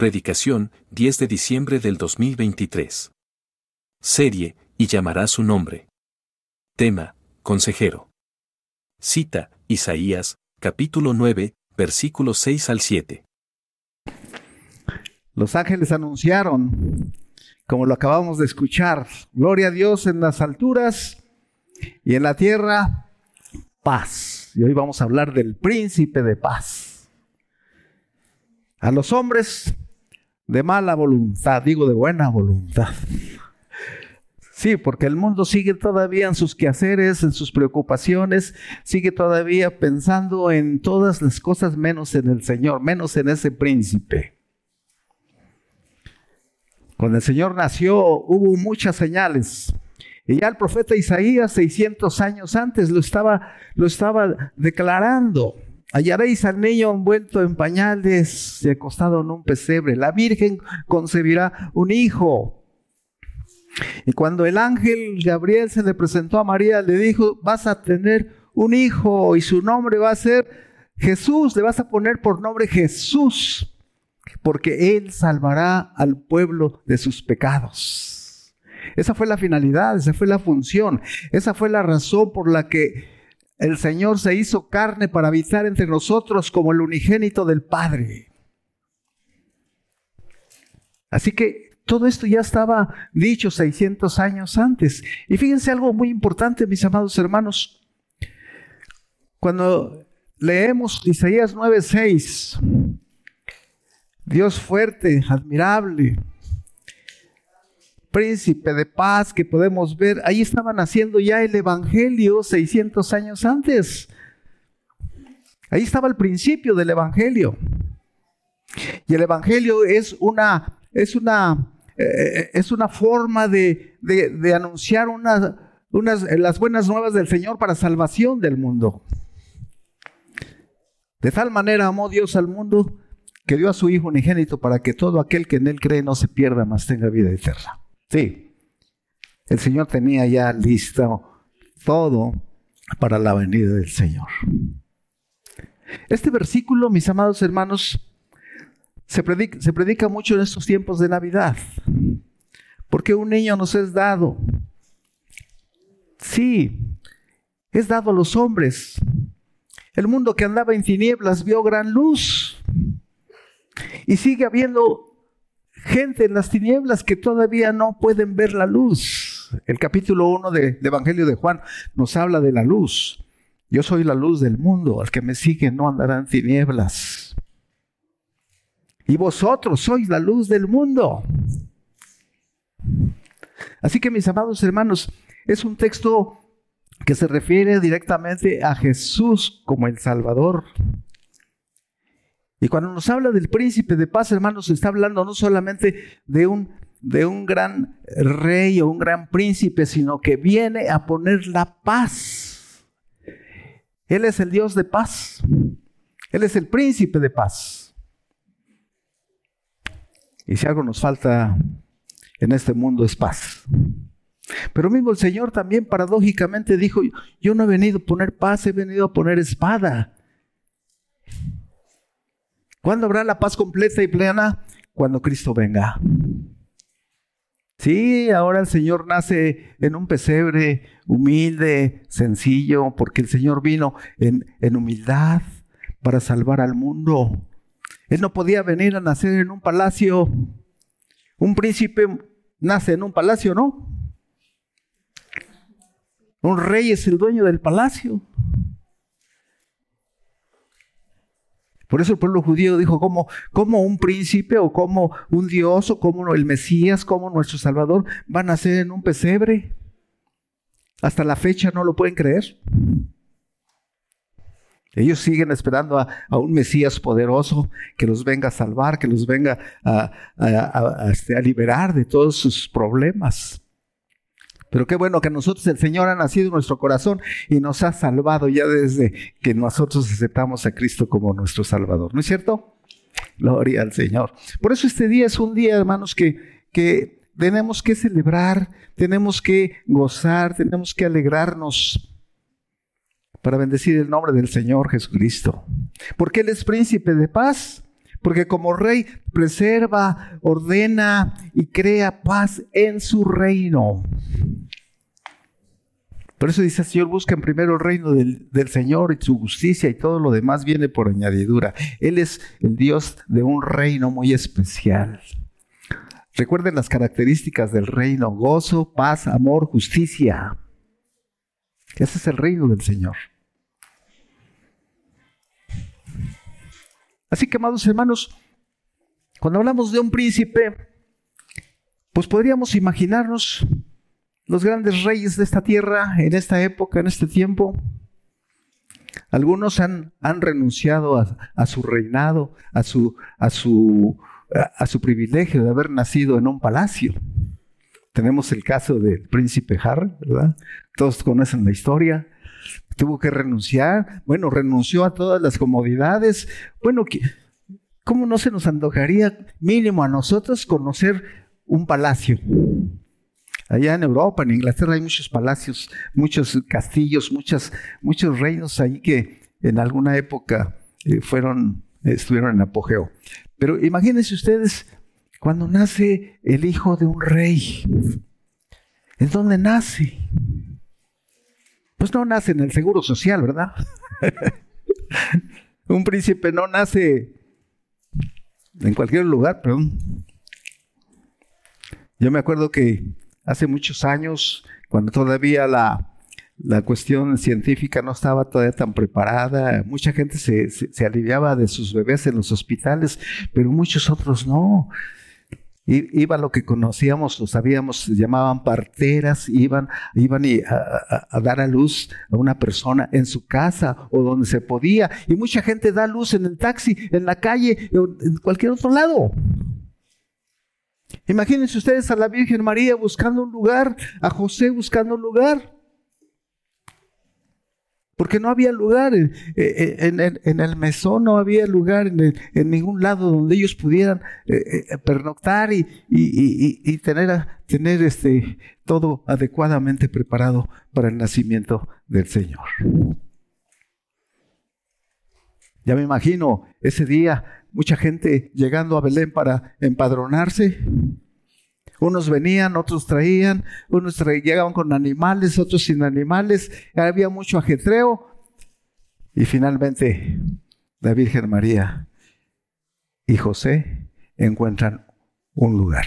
Predicación, 10 de diciembre del 2023. Serie, y llamará su nombre. Tema, consejero. Cita, Isaías, capítulo 9, versículos 6 al 7. Los ángeles anunciaron, como lo acabamos de escuchar, gloria a Dios en las alturas y en la tierra, paz. Y hoy vamos a hablar del príncipe de paz. A los hombres de mala voluntad, digo de buena voluntad. Sí, porque el mundo sigue todavía en sus quehaceres, en sus preocupaciones, sigue todavía pensando en todas las cosas menos en el Señor, menos en ese príncipe. Cuando el Señor nació hubo muchas señales. Y ya el profeta Isaías, 600 años antes, lo estaba, lo estaba declarando. Hallaréis al niño envuelto en pañales y acostado en un pesebre. La Virgen concebirá un hijo. Y cuando el ángel Gabriel se le presentó a María, le dijo, vas a tener un hijo y su nombre va a ser Jesús, le vas a poner por nombre Jesús, porque él salvará al pueblo de sus pecados. Esa fue la finalidad, esa fue la función, esa fue la razón por la que el Señor se hizo carne para habitar entre nosotros como el unigénito del Padre. Así que todo esto ya estaba dicho 600 años antes. Y fíjense algo muy importante, mis amados hermanos. Cuando leemos Isaías 9:6, Dios fuerte, admirable, príncipe de paz que podemos ver, ahí estaban haciendo ya el Evangelio 600 años antes. Ahí estaba el principio del Evangelio. Y el Evangelio es una, es una, eh, es una forma de, de, anunciar unas, las buenas nuevas del Señor para salvación del mundo. De tal manera amó Dios al mundo que dio a su Hijo unigénito para que todo aquel que en Él cree no se pierda, mas tenga vida eterna. Sí, el Señor tenía ya listo todo para la venida del Señor. Este versículo, mis amados hermanos, se predica, se predica mucho en estos tiempos de Navidad. Porque un niño nos es dado. Sí, es dado a los hombres. El mundo que andaba en tinieblas vio gran luz. Y sigue habiendo gente en las tinieblas que todavía no pueden ver la luz. El capítulo 1 del Evangelio de Juan nos habla de la luz. Yo soy la luz del mundo, al que me sigue no andará en tinieblas. Y vosotros sois la luz del mundo. Así que mis amados hermanos, es un texto que se refiere directamente a Jesús como el Salvador. Y cuando nos habla del príncipe de paz, hermanos, está hablando no solamente de un, de un gran rey o un gran príncipe, sino que viene a poner la paz. Él es el Dios de paz. Él es el príncipe de paz. Y si algo nos falta en este mundo es paz. Pero mismo el Señor también paradójicamente dijo, yo no he venido a poner paz, he venido a poner espada. ¿Cuándo habrá la paz completa y plena? Cuando Cristo venga. Sí, ahora el Señor nace en un pesebre humilde, sencillo, porque el Señor vino en, en, humildad para salvar al mundo. Él no podía venir a nacer en un palacio. Un príncipe nace en un palacio, ¿no? Un rey es el dueño del palacio. Por eso el pueblo judío dijo, como un príncipe o como un dios o como el Mesías, como nuestro Salvador, van a ser en un pesebre. Hasta la fecha no lo pueden creer. Ellos siguen esperando a, un Mesías poderoso que los venga a salvar, que los venga a, a este, liberar de todos sus problemas. Pero qué bueno que nosotros, el Señor ha nacido en nuestro corazón y nos ha salvado ya desde que nosotros aceptamos a Cristo como nuestro Salvador. ¿No es cierto? Gloria al Señor. Por eso este día es un día, hermanos, que, que tenemos que celebrar, tenemos que gozar, tenemos que alegrarnos para bendecir el nombre del Señor Jesucristo. Porque Él es príncipe de paz. Porque como rey preserva, ordena y crea paz en su reino. Por eso dice el Señor, busquen primero el reino del, del, Señor y su justicia y todo lo demás viene por añadidura. Él es el Dios de un reino muy especial. Recuerden las características del reino, gozo, paz, amor, justicia. Ese es el reino del Señor. Así que, amados hermanos, cuando hablamos de un príncipe, pues podríamos imaginarnos los grandes reyes de esta tierra en esta época, en este tiempo. Algunos han, han renunciado a, su reinado, a su, a, su, a su privilegio de haber nacido en un palacio. Tenemos el caso del príncipe Harry, ¿verdad? Todos conocen la historia. Tuvo que renunciar. Bueno, renunció a todas las comodidades. Bueno, ¿cómo no se nos antojaría mínimo a nosotros conocer un palacio? Allá en Europa, en Inglaterra, hay muchos palacios, muchos castillos, muchos reinos ahí que en alguna época eh, fueron, estuvieron en apogeo. Pero imagínense ustedes cuando nace el hijo de un rey. ¿En dónde nace? Pues no nace en el seguro social, ¿verdad? un príncipe no nace en cualquier lugar, perdón. Yo me acuerdo que hace muchos años, cuando todavía la, la cuestión científica no estaba todavía tan preparada, mucha gente se, se, aliviaba de sus bebés en los hospitales, pero muchos otros no. Iba lo que conocíamos, lo sabíamos, se llamaban parteras, iban, iban a, a, dar a luz a una persona en su casa o donde se podía. Y mucha gente da luz en el taxi, en la calle, en cualquier otro lado. Imagínense ustedes a la Virgen María buscando un lugar, a José buscando un lugar. Porque no había lugar en, el mesón, no había lugar en, ningún lado donde ellos pudieran eh, eh, pernoctar y, tener, este, todo adecuadamente preparado para el nacimiento del Señor. Ya me imagino ese día mucha gente llegando a Belén para empadronarse. Unos venían, otros traían, unos llegaban con animales, otros sin animales. Había mucho ajetreo. Y finalmente la Virgen María y José encuentran un lugar.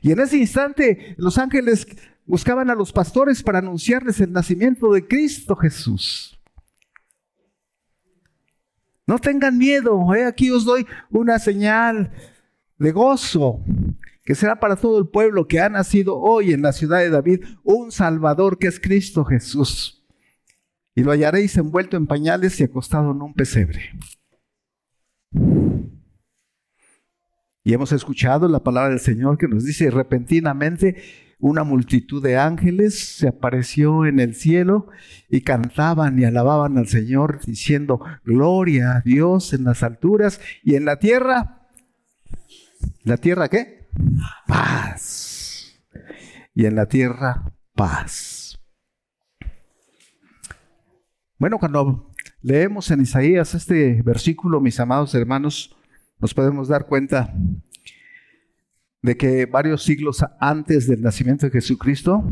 Y en ese instante los ángeles buscaban a los pastores para anunciarles el nacimiento de Cristo Jesús. No tengan miedo, ¿eh? aquí os doy una señal de gozo que será para todo el pueblo que ha nacido hoy en la ciudad de David un Salvador que es Cristo Jesús. Y lo hallaréis envuelto en pañales y acostado en un pesebre. Y hemos escuchado la palabra del Señor que nos dice repentinamente una multitud de ángeles se apareció en el cielo y cantaban y alababan al Señor diciendo, gloria a Dios en las alturas y en la tierra. ¿La tierra qué? Paz. Y en la tierra paz. Bueno, cuando leemos en Isaías este versículo, mis amados hermanos, nos podemos dar cuenta de que varios siglos antes del nacimiento de Jesucristo,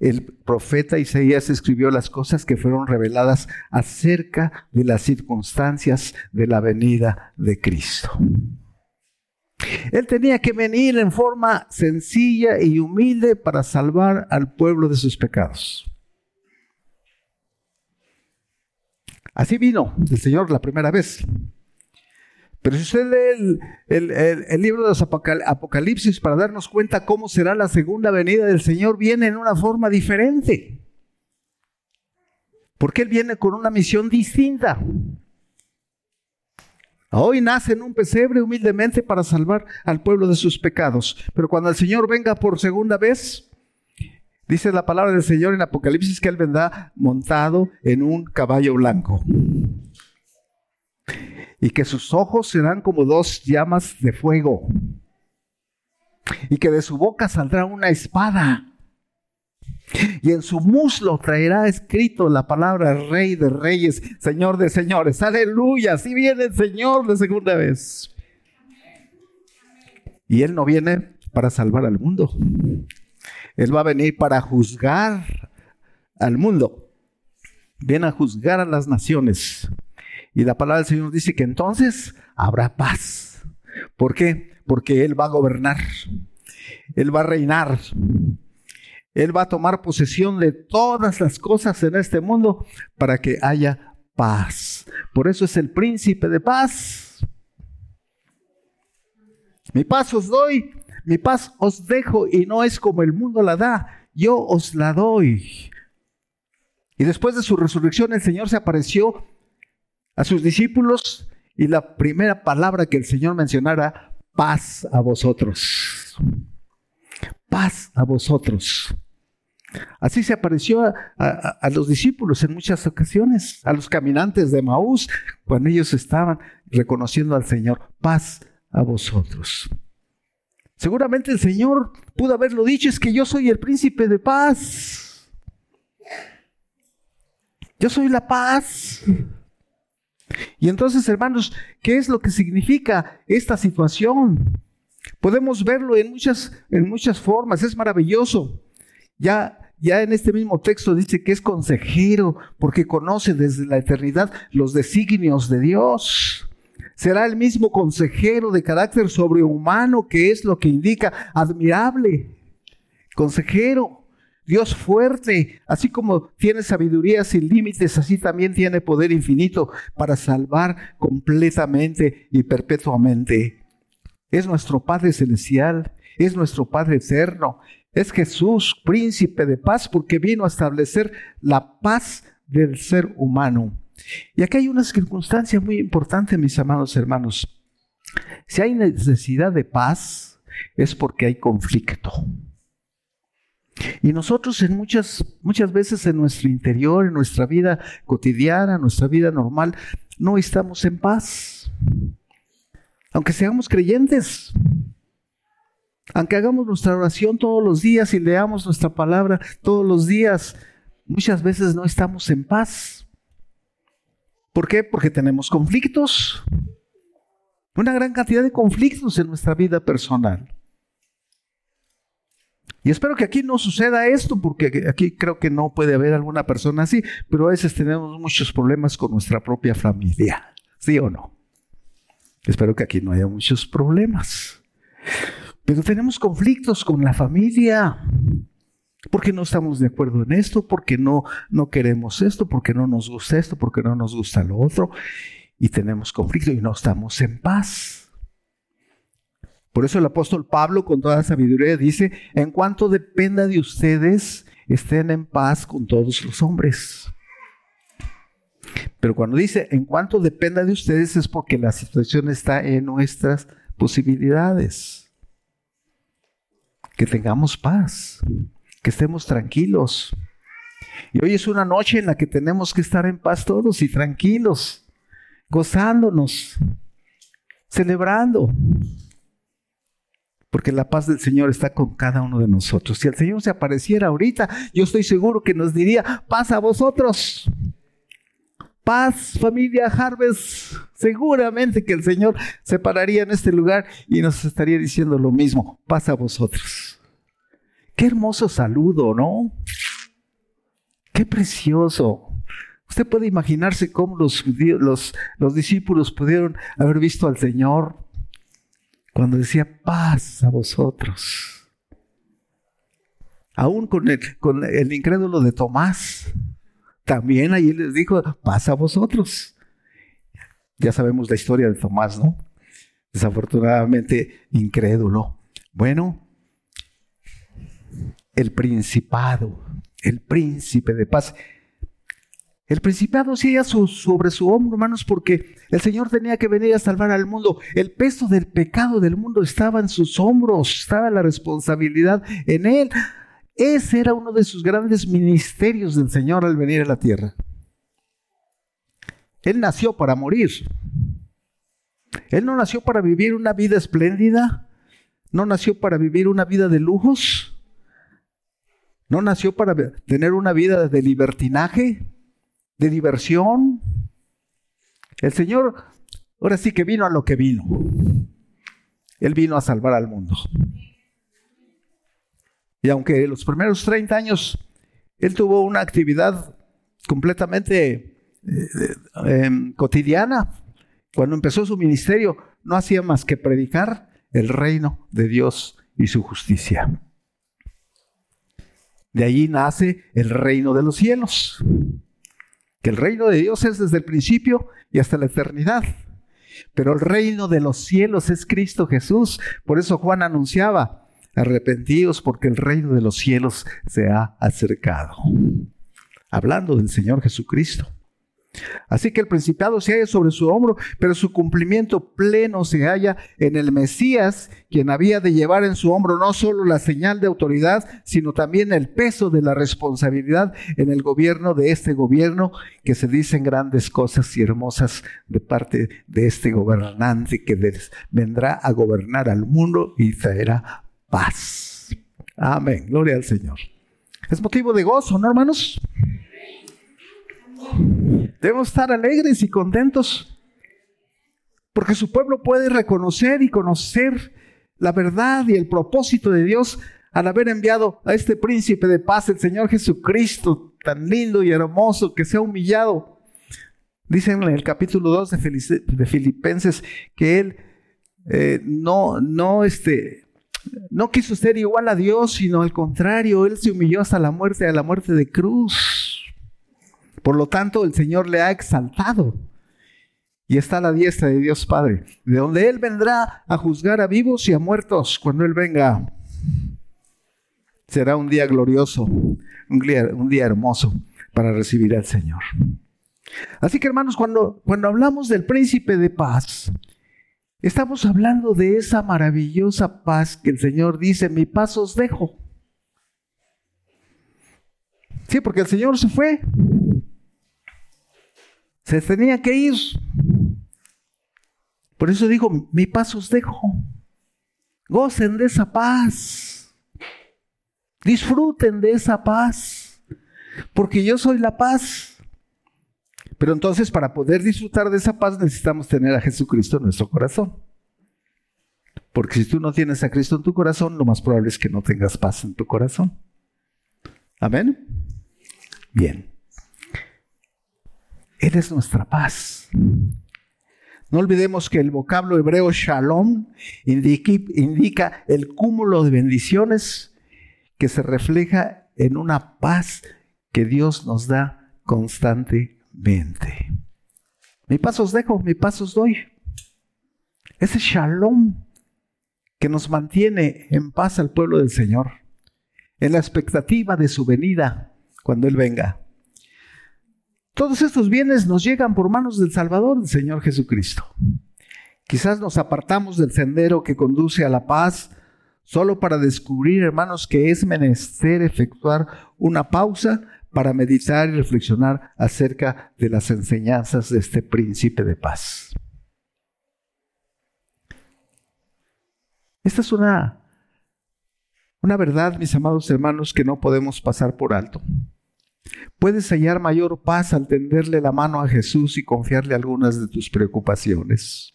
el profeta Isaías escribió las cosas que fueron reveladas acerca de las circunstancias de la venida de Cristo. Él tenía que venir en forma sencilla y humilde para salvar al pueblo de sus pecados. Así vino el Señor la primera vez. Pero si usted lee el, libro de los Apocalipsis para darnos cuenta cómo será la segunda venida del Señor, viene en una forma diferente. Porque Él viene con una misión distinta. Hoy nace en un pesebre humildemente para salvar al pueblo de sus pecados. Pero cuando el Señor venga por segunda vez, dice la palabra del Señor en Apocalipsis que Él vendrá montado en un caballo blanco y que sus ojos serán como dos llamas de fuego, y que de su boca saldrá una espada. Y en su muslo traerá escrito la palabra Rey de Reyes, Señor de Señores. Aleluya, así viene el Señor de segunda vez. Y Él no viene para salvar al mundo. Él va a venir para juzgar al mundo. Viene a juzgar a las naciones. Y la palabra del Señor dice que entonces habrá paz. ¿Por qué? Porque Él va a gobernar. Él va a reinar. Él va a tomar posesión de todas las cosas en este mundo para que haya paz. Por eso es el príncipe de paz. Mi paz os doy, mi paz os dejo y no es como el mundo la da, yo os la doy. Y después de su resurrección el Señor se apareció a sus discípulos y la primera palabra que el Señor mencionara, paz a vosotros. Paz a vosotros. Así se apareció a, los discípulos en muchas ocasiones, a los caminantes de Maús, cuando ellos estaban reconociendo al Señor, paz a vosotros. Seguramente el Señor pudo haberlo dicho, es que yo soy el príncipe de paz. Yo soy la paz. Y entonces, hermanos, ¿qué es lo que significa esta situación? Podemos verlo en muchas, en muchas formas, es maravilloso. Ya ya en este mismo texto dice que es consejero porque conoce desde la eternidad los designios de Dios. Será el mismo consejero de carácter sobrehumano que es lo que indica admirable. Consejero, Dios fuerte, así como tiene sabiduría sin límites, así también tiene poder infinito para salvar completamente y perpetuamente. Es nuestro Padre Celestial, es nuestro Padre Eterno, es Jesús, príncipe de paz, porque vino a establecer la paz del ser humano. Y aquí hay una circunstancia muy importante, mis amados hermanos. Si hay necesidad de paz, es porque hay conflicto. Y nosotros en muchas, muchas veces en nuestro interior, en nuestra vida cotidiana, nuestra vida normal, no estamos en paz. Aunque seamos creyentes, aunque hagamos nuestra oración todos los días y leamos nuestra palabra todos los días, muchas veces no estamos en paz. ¿Por qué? Porque tenemos conflictos. Una gran cantidad de conflictos en nuestra vida personal. Y espero que aquí no suceda esto, porque aquí creo que no puede haber alguna persona así, pero a veces tenemos muchos problemas con nuestra propia familia. ¿Sí o no? Espero que aquí no haya muchos problemas. Pero tenemos conflictos con la familia. Porque no estamos de acuerdo en esto, porque no, no queremos esto, porque no nos gusta esto, porque no nos gusta lo otro. Y tenemos conflicto y no estamos en paz. Por eso el apóstol Pablo con toda sabiduría dice, en cuanto dependa de ustedes, estén en paz con todos los hombres. Pero cuando dice, en cuanto dependa de ustedes, es porque la situación está en nuestras posibilidades que tengamos paz, que estemos tranquilos. Y hoy es una noche en la que tenemos que estar en paz todos y tranquilos, gozándonos, celebrando. Porque la paz del Señor está con cada uno de nosotros. Si el Señor se apareciera ahorita, yo estoy seguro que nos diría, paz a vosotros. Paz, familia Harvest. Seguramente que el Señor se pararía en este lugar y nos estaría diciendo lo mismo. Paz a vosotros. Qué hermoso saludo, ¿no? Qué precioso. Usted puede imaginarse cómo los, los, los discípulos pudieron haber visto al Señor cuando decía paz a vosotros. Aún con el incrédulo de Tomás, también allí les dijo, pasa a vosotros. Ya sabemos la historia de Tomás, ¿no? Desafortunadamente incrédulo. Bueno, el principado, el príncipe de paz. El principado sí sobre su hombro, hermanos, porque el Señor tenía que venir a salvar al mundo. El peso del pecado del mundo estaba en sus hombros, estaba la responsabilidad en Él. Ese era uno de sus grandes ministerios del Señor al venir a la tierra. Él nació para morir. Él no nació para vivir una vida espléndida. No nació para vivir una vida de lujos. No nació para tener una vida de libertinaje, de diversión. El Señor ahora sí que vino a lo que vino. Él vino a salvar al mundo. Y aunque los primeros 30 años Él tuvo una actividad completamente eh, em, cotidiana, cuando empezó su ministerio no hacía más que predicar el reino de Dios y su justicia. De allí nace el reino de los cielos. Que el reino de Dios es desde el principio y hasta la eternidad. Pero el reino de los cielos es Cristo Jesús. Por eso Juan anunciaba, arrepentidos porque el reino de los cielos se ha acercado. Hablando del Señor Jesucristo. Así que el principado se halla sobre su hombro, pero su cumplimiento pleno se halla en el Mesías, quien había de llevar en su hombro no solo la señal de autoridad, sino también el peso de la responsabilidad en el gobierno de este gobierno, que se dicen grandes cosas y hermosas de parte de este gobernante que vendrá a gobernar al mundo y traerá paz. Amén. Gloria al Señor. Es motivo de gozo, ¿no, hermanos? Debemos estar alegres y contentos porque su pueblo puede reconocer y conocer la verdad y el propósito de Dios al haber enviado a este príncipe de paz, el Señor Jesucristo, tan lindo y hermoso, que se ha humillado. Dicen en el capítulo 2 de, Filipenses que Él eh, no, no, este, no quiso ser igual a Dios, sino al contrario, Él se humilló hasta la muerte, a la muerte de cruz. Por lo tanto, el Señor le ha exaltado y está a la diestra de Dios Padre, de donde Él vendrá a juzgar a vivos y a muertos cuando Él venga. Será un día glorioso, un día, hermoso para recibir al Señor. Así que hermanos, cuando, cuando hablamos del príncipe de paz, estamos hablando de esa maravillosa paz que el Señor dice, mi paz os dejo. Sí, porque el Señor se fue. Se tenía que ir. Por eso digo, mi paz os dejo. Gocen de esa paz. Disfruten de esa paz. Porque yo soy la paz. Pero entonces para poder disfrutar de esa paz necesitamos tener a Jesucristo en nuestro corazón. Porque si tú no tienes a Cristo en tu corazón, lo más probable es que no tengas paz en tu corazón. Amén. Bien. Él es nuestra paz. No olvidemos que el vocablo hebreo shalom indica, el cúmulo de bendiciones que se refleja en una paz que Dios nos da constantemente. Mi paz os dejo, mi paz os doy. Ese shalom que nos mantiene en paz al pueblo del Señor, en la expectativa de su venida cuando Él venga. Todos estos bienes nos llegan por manos del Salvador, del Señor Jesucristo. Quizás nos apartamos del sendero que conduce a la paz solo para descubrir, hermanos, que es menester efectuar una pausa para meditar y reflexionar acerca de las enseñanzas de este príncipe de paz. Esta es una, una verdad, mis amados hermanos, que no podemos pasar por alto. Puedes hallar mayor paz al tenderle la mano a Jesús y confiarle algunas de tus preocupaciones.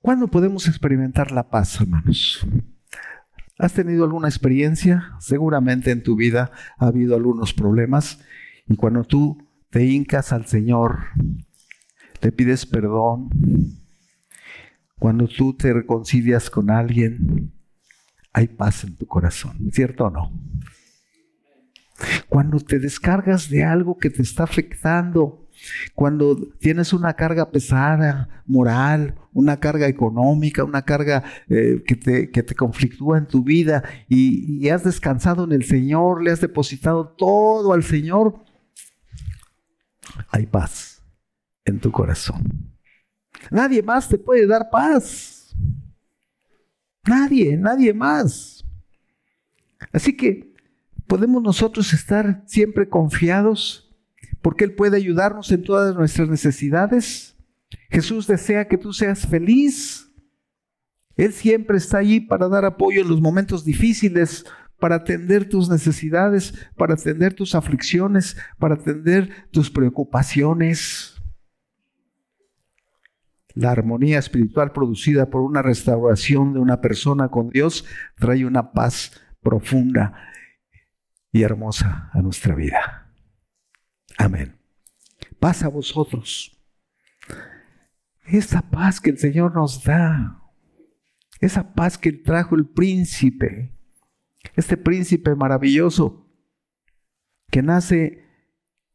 ¿Cuándo podemos experimentar la paz, hermanos? ¿Has tenido alguna experiencia? Seguramente en tu vida ha habido algunos problemas y cuando tú te hincas al Señor, le pides perdón, cuando tú te reconcilias con alguien, hay paz en tu corazón, ¿cierto o no? Cuando te descargas de algo que te está afectando, cuando tienes una carga pesada, moral, una carga económica, una carga eh, que, te, que, te, conflictúa en tu vida y, y has descansado en el Señor, le has depositado todo al Señor, hay paz en tu corazón. Nadie más te puede dar paz. Nadie, nadie más. Así que podemos nosotros estar siempre confiados porque Él puede ayudarnos en todas nuestras necesidades. Jesús desea que tú seas feliz, Él siempre está allí para dar apoyo en los momentos difíciles, para atender tus necesidades, para atender tus aflicciones, para atender tus preocupaciones. La armonía espiritual producida por una restauración de una persona con Dios trae una paz profunda y hermosa a nuestra vida. Amén. Paz a vosotros. Esa paz que el Señor nos da, esa paz que trajo el príncipe, este príncipe maravilloso que nace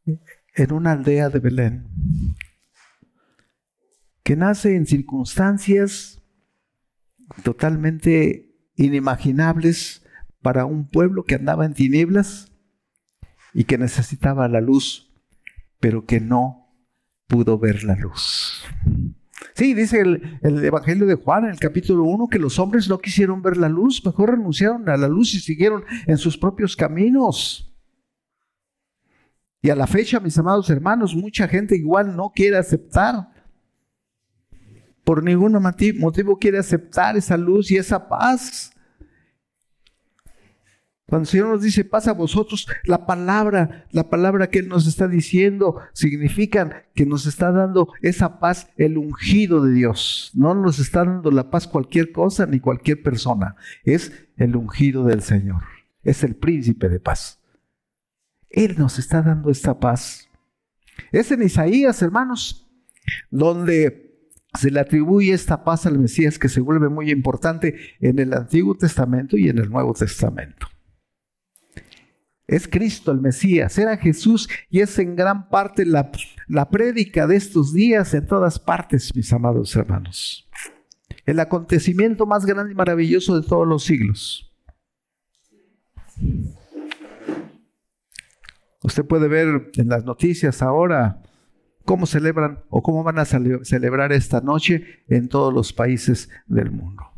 en una aldea de Belén, que nace en circunstancias totalmente inimaginables para un pueblo que andaba en tinieblas y que necesitaba la luz, pero que no pudo ver la luz. Sí, dice el, Evangelio de Juan en el capítulo 1 que los hombres no quisieron ver la luz, mejor renunciaron a la luz y siguieron en sus propios caminos. Y a la fecha, mis amados hermanos, mucha gente igual no quiere aceptar. Por ningún motivo quiere aceptar esa luz y esa paz. Cuando el Señor nos dice, pasa a vosotros, la palabra, la palabra que Él nos está diciendo, significa que nos está dando esa paz, el ungido de Dios. No nos está dando la paz cualquier cosa ni cualquier persona. Es el ungido del Señor. Es el príncipe de paz. Él nos está dando esta paz. Es en Isaías, hermanos, donde se le atribuye esta paz al Mesías que se vuelve muy importante en el Antiguo Testamento y en el Nuevo Testamento. Es Cristo el Mesías, era Jesús y es en gran parte la, la prédica de estos días en todas partes, mis amados hermanos. El acontecimiento más grande y maravilloso de todos los siglos. Usted puede ver en las noticias ahora cómo celebran o cómo van a celebrar esta noche en todos los países del mundo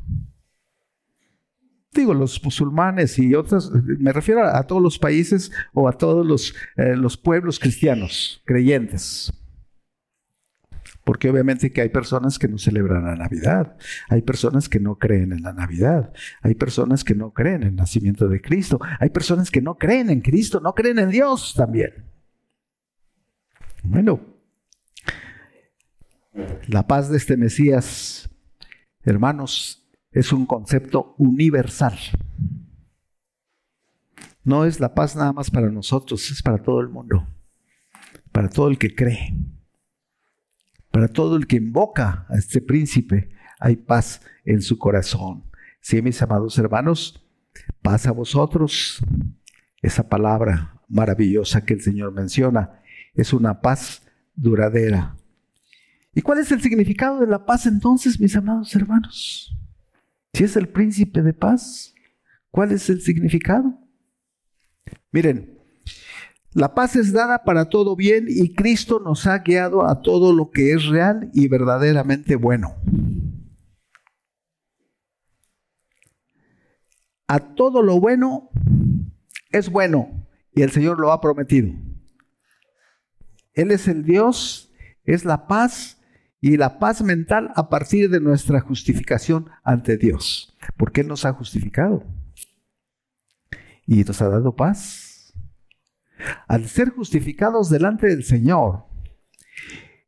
digo, los musulmanes y otros, me refiero a, todos los países o a todos los, eh, los pueblos cristianos, creyentes. Porque obviamente que hay personas que no celebran la Navidad, hay personas que no creen en la Navidad, hay personas que no creen en el nacimiento de Cristo, hay personas que no creen en Cristo, no creen en Dios también. Bueno, la paz de este Mesías, hermanos, es un concepto universal. No es la paz nada más para nosotros, es para todo el mundo, para todo el que cree, para todo el que invoca a este príncipe, hay paz en su corazón. Sí, mis amados hermanos, paz a vosotros. Esa palabra maravillosa que el Señor menciona es una paz duradera. ¿Y cuál es el significado de la paz entonces, mis amados hermanos? Si es el príncipe de paz, ¿cuál es el significado? Miren, la paz es dada para todo bien y Cristo nos ha guiado a todo lo que es real y verdaderamente bueno. A todo lo bueno es bueno y el Señor lo ha prometido. Él es el Dios, es la paz y la paz mental a partir de nuestra justificación ante Dios, porque Él nos ha justificado y nos ha dado paz. Al ser justificados delante del Señor,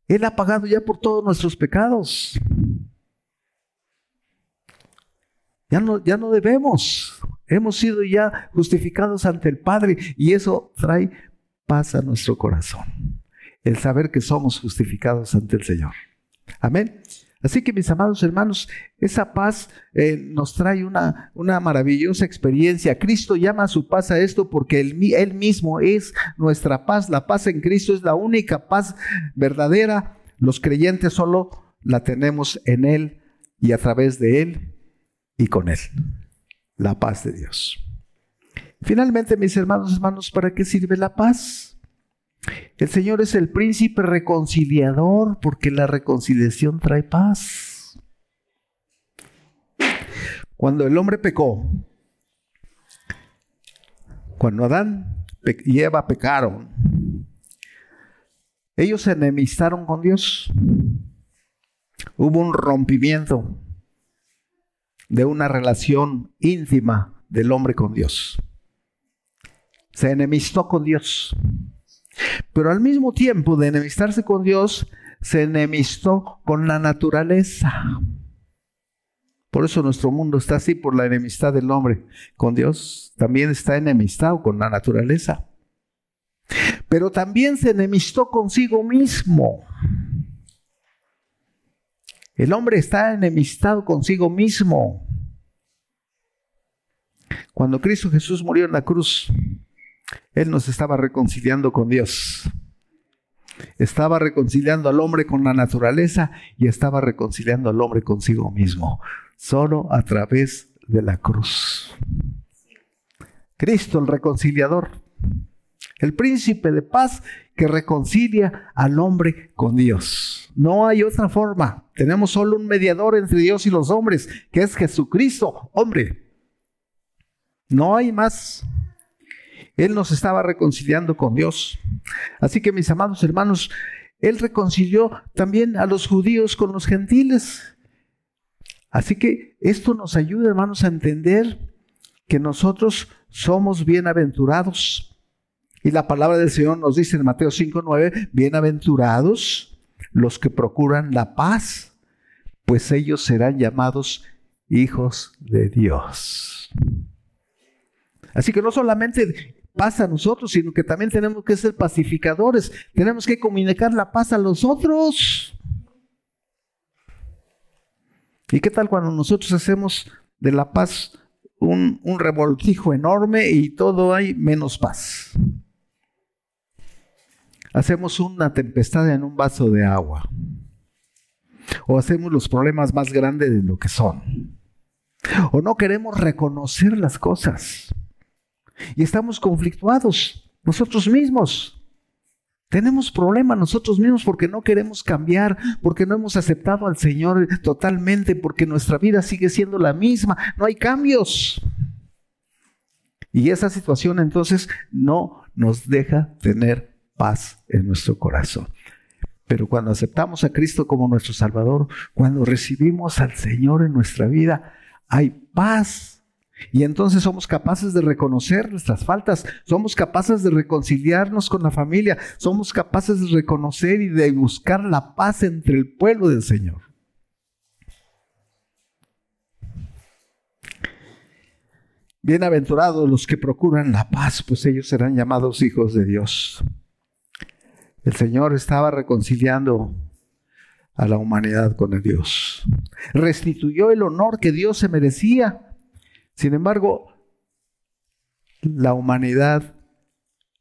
Él ha pagado ya por todos nuestros pecados. Ya no, ya no debemos. Hemos sido ya justificados ante el Padre y eso trae paz a nuestro corazón. El saber que somos justificados ante el Señor. Amén. Así que mis amados hermanos, esa paz eh, nos trae una, una, maravillosa experiencia. Cristo llama a su paz a esto porque él, él, mismo es nuestra paz. La paz en Cristo es la única paz verdadera. Los creyentes solo la tenemos en Él y a través de Él y con Él. La paz de Dios. Finalmente, mis hermanos, hermanos, ¿para qué sirve la paz? El Señor es el príncipe reconciliador porque la reconciliación trae paz. Cuando el hombre pecó, cuando Adán y Eva pecaron, ellos se enemistaron con Dios. Hubo un rompimiento. de una relación íntima del hombre con Dios. Se enemistó con Dios. Pero al mismo tiempo de enemistarse con Dios, se enemistó con la naturaleza. Por eso nuestro mundo está así por la enemistad del hombre con Dios. También está enemistado con la naturaleza. Pero también se enemistó consigo mismo. El hombre está enemistado consigo mismo. Cuando Cristo Jesús murió en la cruz, Él nos estaba reconciliando con Dios. Estaba reconciliando al hombre con la naturaleza y estaba reconciliando al hombre consigo mismo, solo a través de la cruz. Cristo, el reconciliador, el príncipe de paz que reconcilia al hombre con Dios. No hay otra forma. Tenemos solo un mediador entre Dios y los hombres, que es Jesucristo, hombre. No hay más. Él nos estaba reconciliando con Dios. Así que mis amados hermanos, Él reconcilió también a los judíos con los gentiles. Así que esto nos ayuda, hermanos, a entender que nosotros somos bienaventurados y la palabra del Señor nos dice en Mateo 5:9, bienaventurados los que procuran la paz, pues ellos serán llamados hijos de Dios. Así que no solamente pasa a nosotros, sino que también tenemos que ser pacificadores, tenemos que comunicar la paz a los otros. ¿Y qué tal cuando nosotros hacemos de la paz un, un revoltijo enorme y todo hay menos paz? hacemos una tempestad en un vaso de agua. O hacemos los problemas más grandes de lo que son. O no queremos reconocer las cosas. Y estamos conflictuados nosotros mismos. Tenemos problemas nosotros mismos porque no queremos cambiar, porque no hemos aceptado al Señor totalmente, porque nuestra vida sigue siendo la misma, no hay cambios. Y esa situación entonces no nos deja tener paz en nuestro corazón. Pero cuando aceptamos a Cristo como nuestro Salvador, cuando recibimos al Señor en nuestra vida, hay paz. Y entonces somos capaces de reconocer nuestras faltas, somos capaces de reconciliarnos con la familia, somos capaces de reconocer y de buscar la paz entre el pueblo del Señor. Bienaventurados los que procuran la paz, pues ellos serán llamados hijos de Dios. El Señor estaba reconciliando a la humanidad con el Dios. Restituyó el honor que Dios se merecía. Sin embargo, la humanidad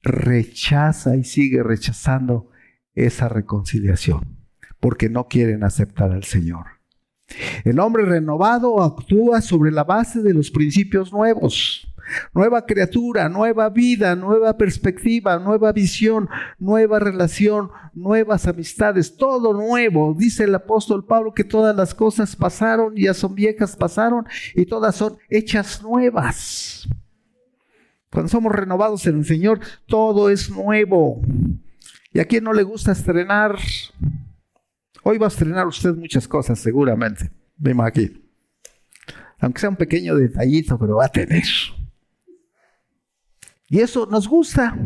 rechaza y sigue rechazando esa reconciliación porque no quieren aceptar al Señor. El hombre renovado actúa sobre la base de los principios nuevos. Nueva criatura, nueva vida, nueva perspectiva, nueva visión, nueva relación, nuevas amistades, todo nuevo. Dice el apóstol Pablo que todas las cosas pasaron, ya son viejas, pasaron y todas son hechas nuevas. Cuando somos renovados en el Señor, todo es nuevo. ¿Y a quién no le gusta estrenar? Hoy va a estrenar usted muchas cosas, seguramente. Vemos aquí. Aunque sea un pequeño detallito, pero va a tener. Y eso nos gusta.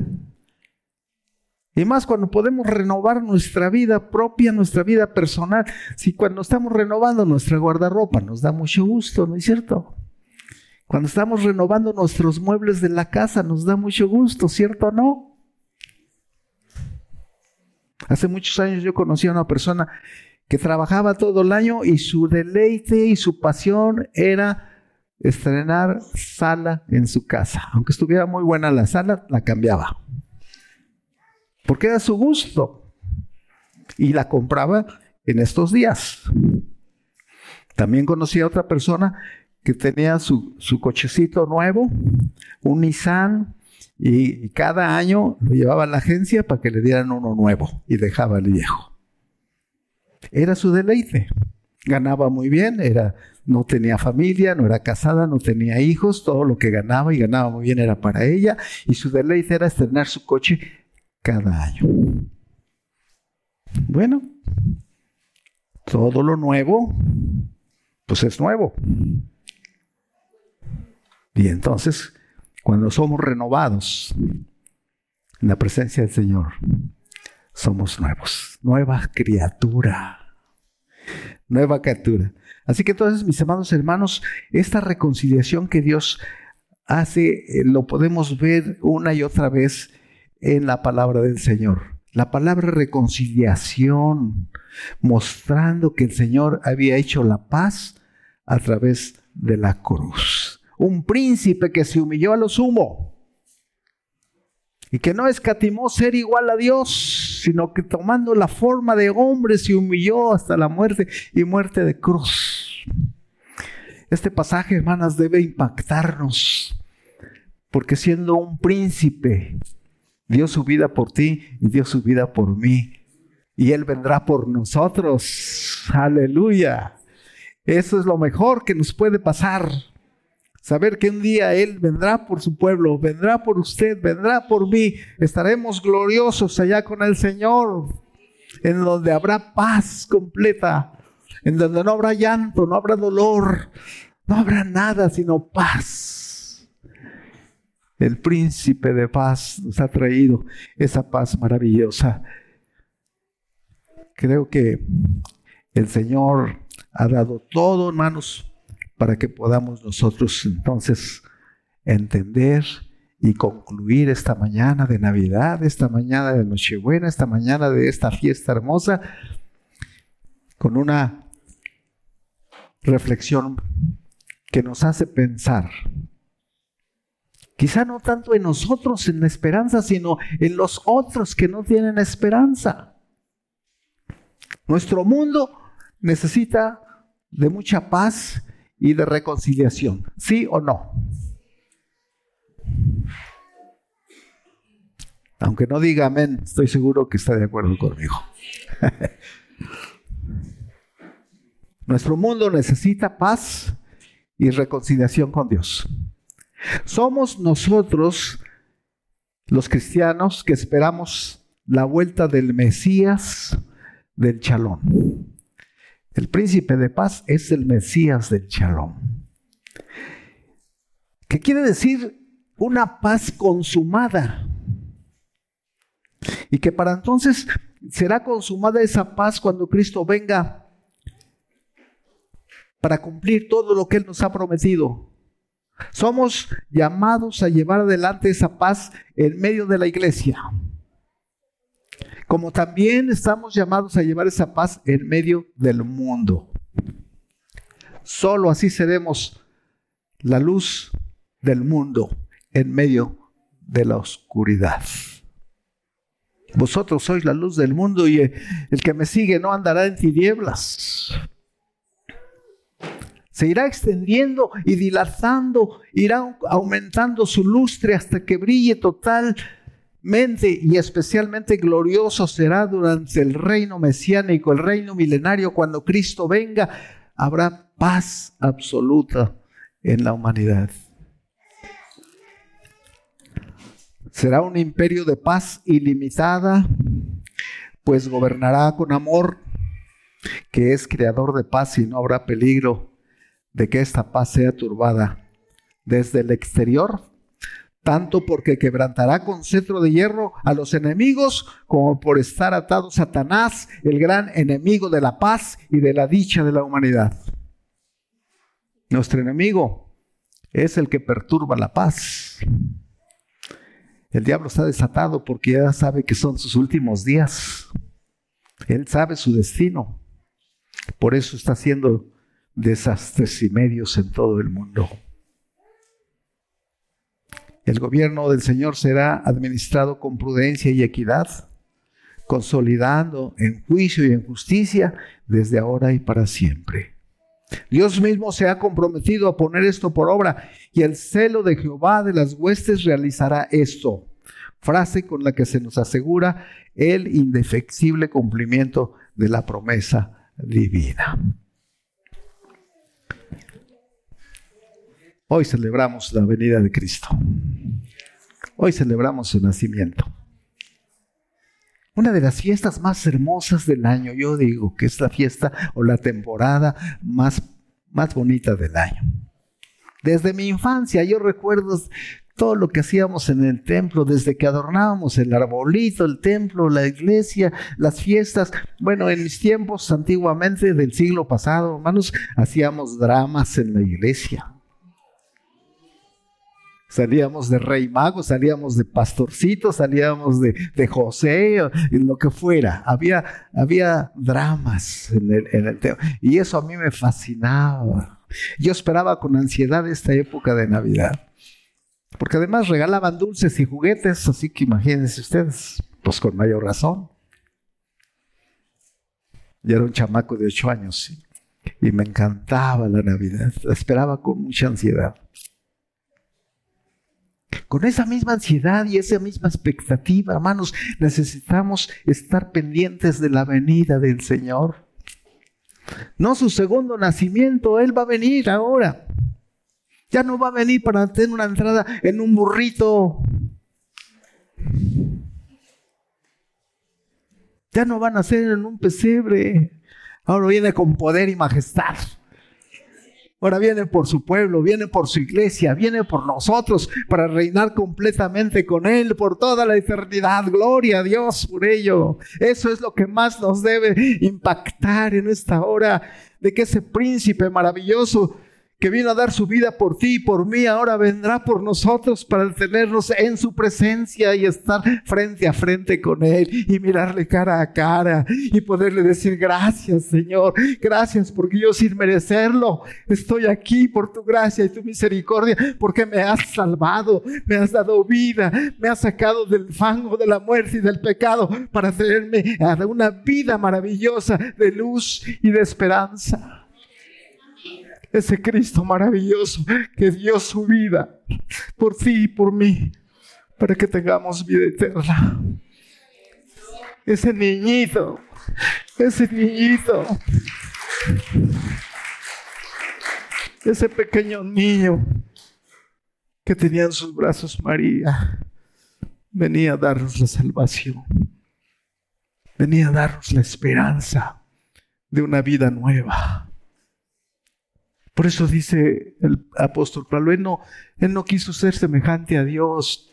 Y más cuando podemos renovar nuestra vida propia, nuestra vida personal. Si cuando estamos renovando nuestra guardarropa nos da mucho gusto, ¿no es cierto? Cuando estamos renovando nuestros muebles de la casa nos da mucho gusto, ¿cierto o no? Hace muchos años yo conocí a una persona que trabajaba todo el año y su deleite y su pasión era estrenar sala en su casa. Aunque estuviera muy buena la sala, la cambiaba. Porque era su gusto. Y la compraba en estos días. También conocí a otra persona que tenía su, su cochecito nuevo, un Nissan, y, y cada año lo llevaba a la agencia para que le dieran uno nuevo y dejaba el viejo. Era su deleite. Ganaba muy bien, era no tenía familia, no era casada, no tenía hijos, todo lo que ganaba y ganaba muy bien era para ella y su deleite era estrenar su coche cada año. Bueno, todo lo nuevo, pues es nuevo. Y entonces, cuando somos renovados en la presencia del Señor, somos nuevos, nueva criatura, nueva criatura. Así que entonces, mis amados hermanos, esta reconciliación que Dios hace, eh, lo podemos ver una y otra vez en la palabra del Señor. La palabra reconciliación, mostrando que el Señor había hecho la paz a través de la cruz. Un príncipe que se humilló a lo sumo y que no escatimó ser igual a Dios, sino que tomando la forma de hombre se humilló hasta la muerte y muerte de cruz. Este pasaje, hermanas, debe impactarnos, porque siendo un príncipe, dio su vida por ti y dio su vida por mí. Y Él vendrá por nosotros. Aleluya. Eso es lo mejor que nos puede pasar. Saber que un día Él vendrá por su pueblo, vendrá por usted, vendrá por mí. Estaremos gloriosos allá con el Señor, en donde habrá paz completa, en donde no habrá llanto, no habrá dolor, no habrá nada sino paz. El príncipe de paz nos ha traído esa paz maravillosa. Creo que el Señor ha dado todo, hermanos, para que podamos nosotros entonces entender y concluir esta mañana de Navidad, esta mañana de Nochebuena, esta mañana de esta fiesta hermosa, con una reflexión que nos hace pensar, quizá no tanto en nosotros, en la esperanza, sino en los otros que no tienen esperanza. Nuestro mundo necesita de mucha paz y de reconciliación. ¿Sí o no? Aunque no diga amén, estoy seguro que está de acuerdo conmigo. Nuestro mundo necesita paz y reconciliación con Dios. Somos nosotros, los cristianos, que esperamos la vuelta del Mesías del Chalón. El príncipe de paz es el Mesías del Shalom. ¿Qué quiere decir una paz consumada? Y que para entonces será consumada esa paz cuando Cristo venga para cumplir todo lo que Él nos ha prometido. Somos llamados a llevar adelante esa paz en medio de la iglesia como también estamos llamados a llevar esa paz en medio del mundo. Solo así seremos la luz del mundo en medio de la oscuridad. Vosotros sois la luz del mundo y el que me sigue no andará en tinieblas. Se irá extendiendo y dilatando, irá aumentando su lustre hasta que brille total y especialmente glorioso será durante el reino mesiánico, el reino milenario, cuando Cristo venga, habrá paz absoluta en la humanidad. Será un imperio de paz ilimitada, pues gobernará con amor, que es creador de paz y no habrá peligro de que esta paz sea turbada desde el exterior tanto porque quebrantará con cetro de hierro a los enemigos, como por estar atado Satanás, el gran enemigo de la paz y de la dicha de la humanidad. Nuestro enemigo es el que perturba la paz. El diablo está desatado porque ya sabe que son sus últimos días. Él sabe su destino. Por eso está haciendo desastres y medios en todo el mundo. El gobierno del Señor será administrado con prudencia y equidad, consolidando en juicio y en justicia desde ahora y para siempre. Dios mismo se ha comprometido a poner esto por obra y el celo de Jehová de las huestes realizará esto. Frase con la que se nos asegura el indefectible cumplimiento de la promesa divina. Hoy celebramos la venida de Cristo. Hoy celebramos su nacimiento. Una de las fiestas más hermosas del año, yo digo que es la fiesta o la temporada más, más bonita del año. Desde mi infancia yo recuerdo todo lo que hacíamos en el templo, desde que adornábamos el arbolito, el templo, la iglesia, las fiestas. Bueno, en mis tiempos antiguamente del siglo pasado, hermanos, hacíamos dramas en la iglesia. Salíamos de rey mago, salíamos de pastorcito, salíamos de, José, en lo que fuera. Había, había dramas en el, en el tema. Y eso a mí me fascinaba. Yo esperaba con ansiedad esta época de Navidad. Porque además regalaban dulces y juguetes, así que imagínense ustedes, pues con mayor razón. Yo era un chamaco de ocho años y me encantaba la Navidad, esperaba con mucha ansiedad. Con esa misma ansiedad y esa misma expectativa, hermanos, necesitamos estar pendientes de la venida del Señor. No su segundo nacimiento, Él va a venir ahora. Ya no va a venir para tener una entrada en un burrito. Ya no van a ser en un pesebre. Ahora viene con poder y majestad. Ahora viene por su pueblo, viene por su iglesia, viene por nosotros para reinar completamente con Él por toda la eternidad. Gloria a Dios por ello. Eso es lo que más nos debe impactar en esta hora de que ese príncipe maravilloso que vino a dar su vida por ti y por mí, ahora vendrá por nosotros para tenernos en su presencia y estar frente a frente con Él y mirarle cara a cara y poderle decir gracias Señor, gracias porque yo sin merecerlo estoy aquí por tu gracia y tu misericordia porque me has salvado, me has dado vida, me has sacado del fango de la muerte y del pecado para tenerme a una vida maravillosa de luz y de esperanza ese Cristo maravilloso que dio su vida por ti y por mí, para que tengamos vida eterna. Ese niñito, ese niñito, ese pequeño niño que tenía en sus brazos María, venía a darnos la salvación, venía a darnos la esperanza de una vida nueva. Por eso dice el apóstol Pablo, él no, él no quiso ser semejante a Dios.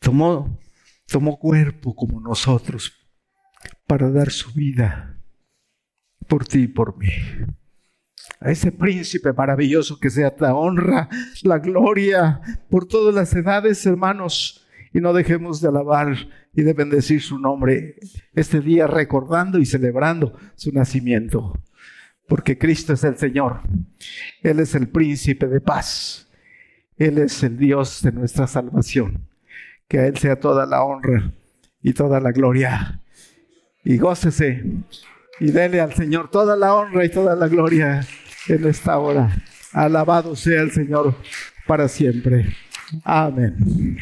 Tomó, tomó cuerpo como nosotros para dar su vida por ti y por mí. A ese príncipe maravilloso que sea la honra, la gloria por todas las edades, hermanos. Y no dejemos de alabar y de bendecir su nombre este día recordando y celebrando su nacimiento porque Cristo es el Señor. Él es el príncipe de paz. Él es el Dios de nuestra salvación. Que a Él sea toda la honra y toda la gloria. Y gócese y dele al Señor toda la honra y toda la gloria en esta hora. Alabado sea el Señor para siempre. Amén.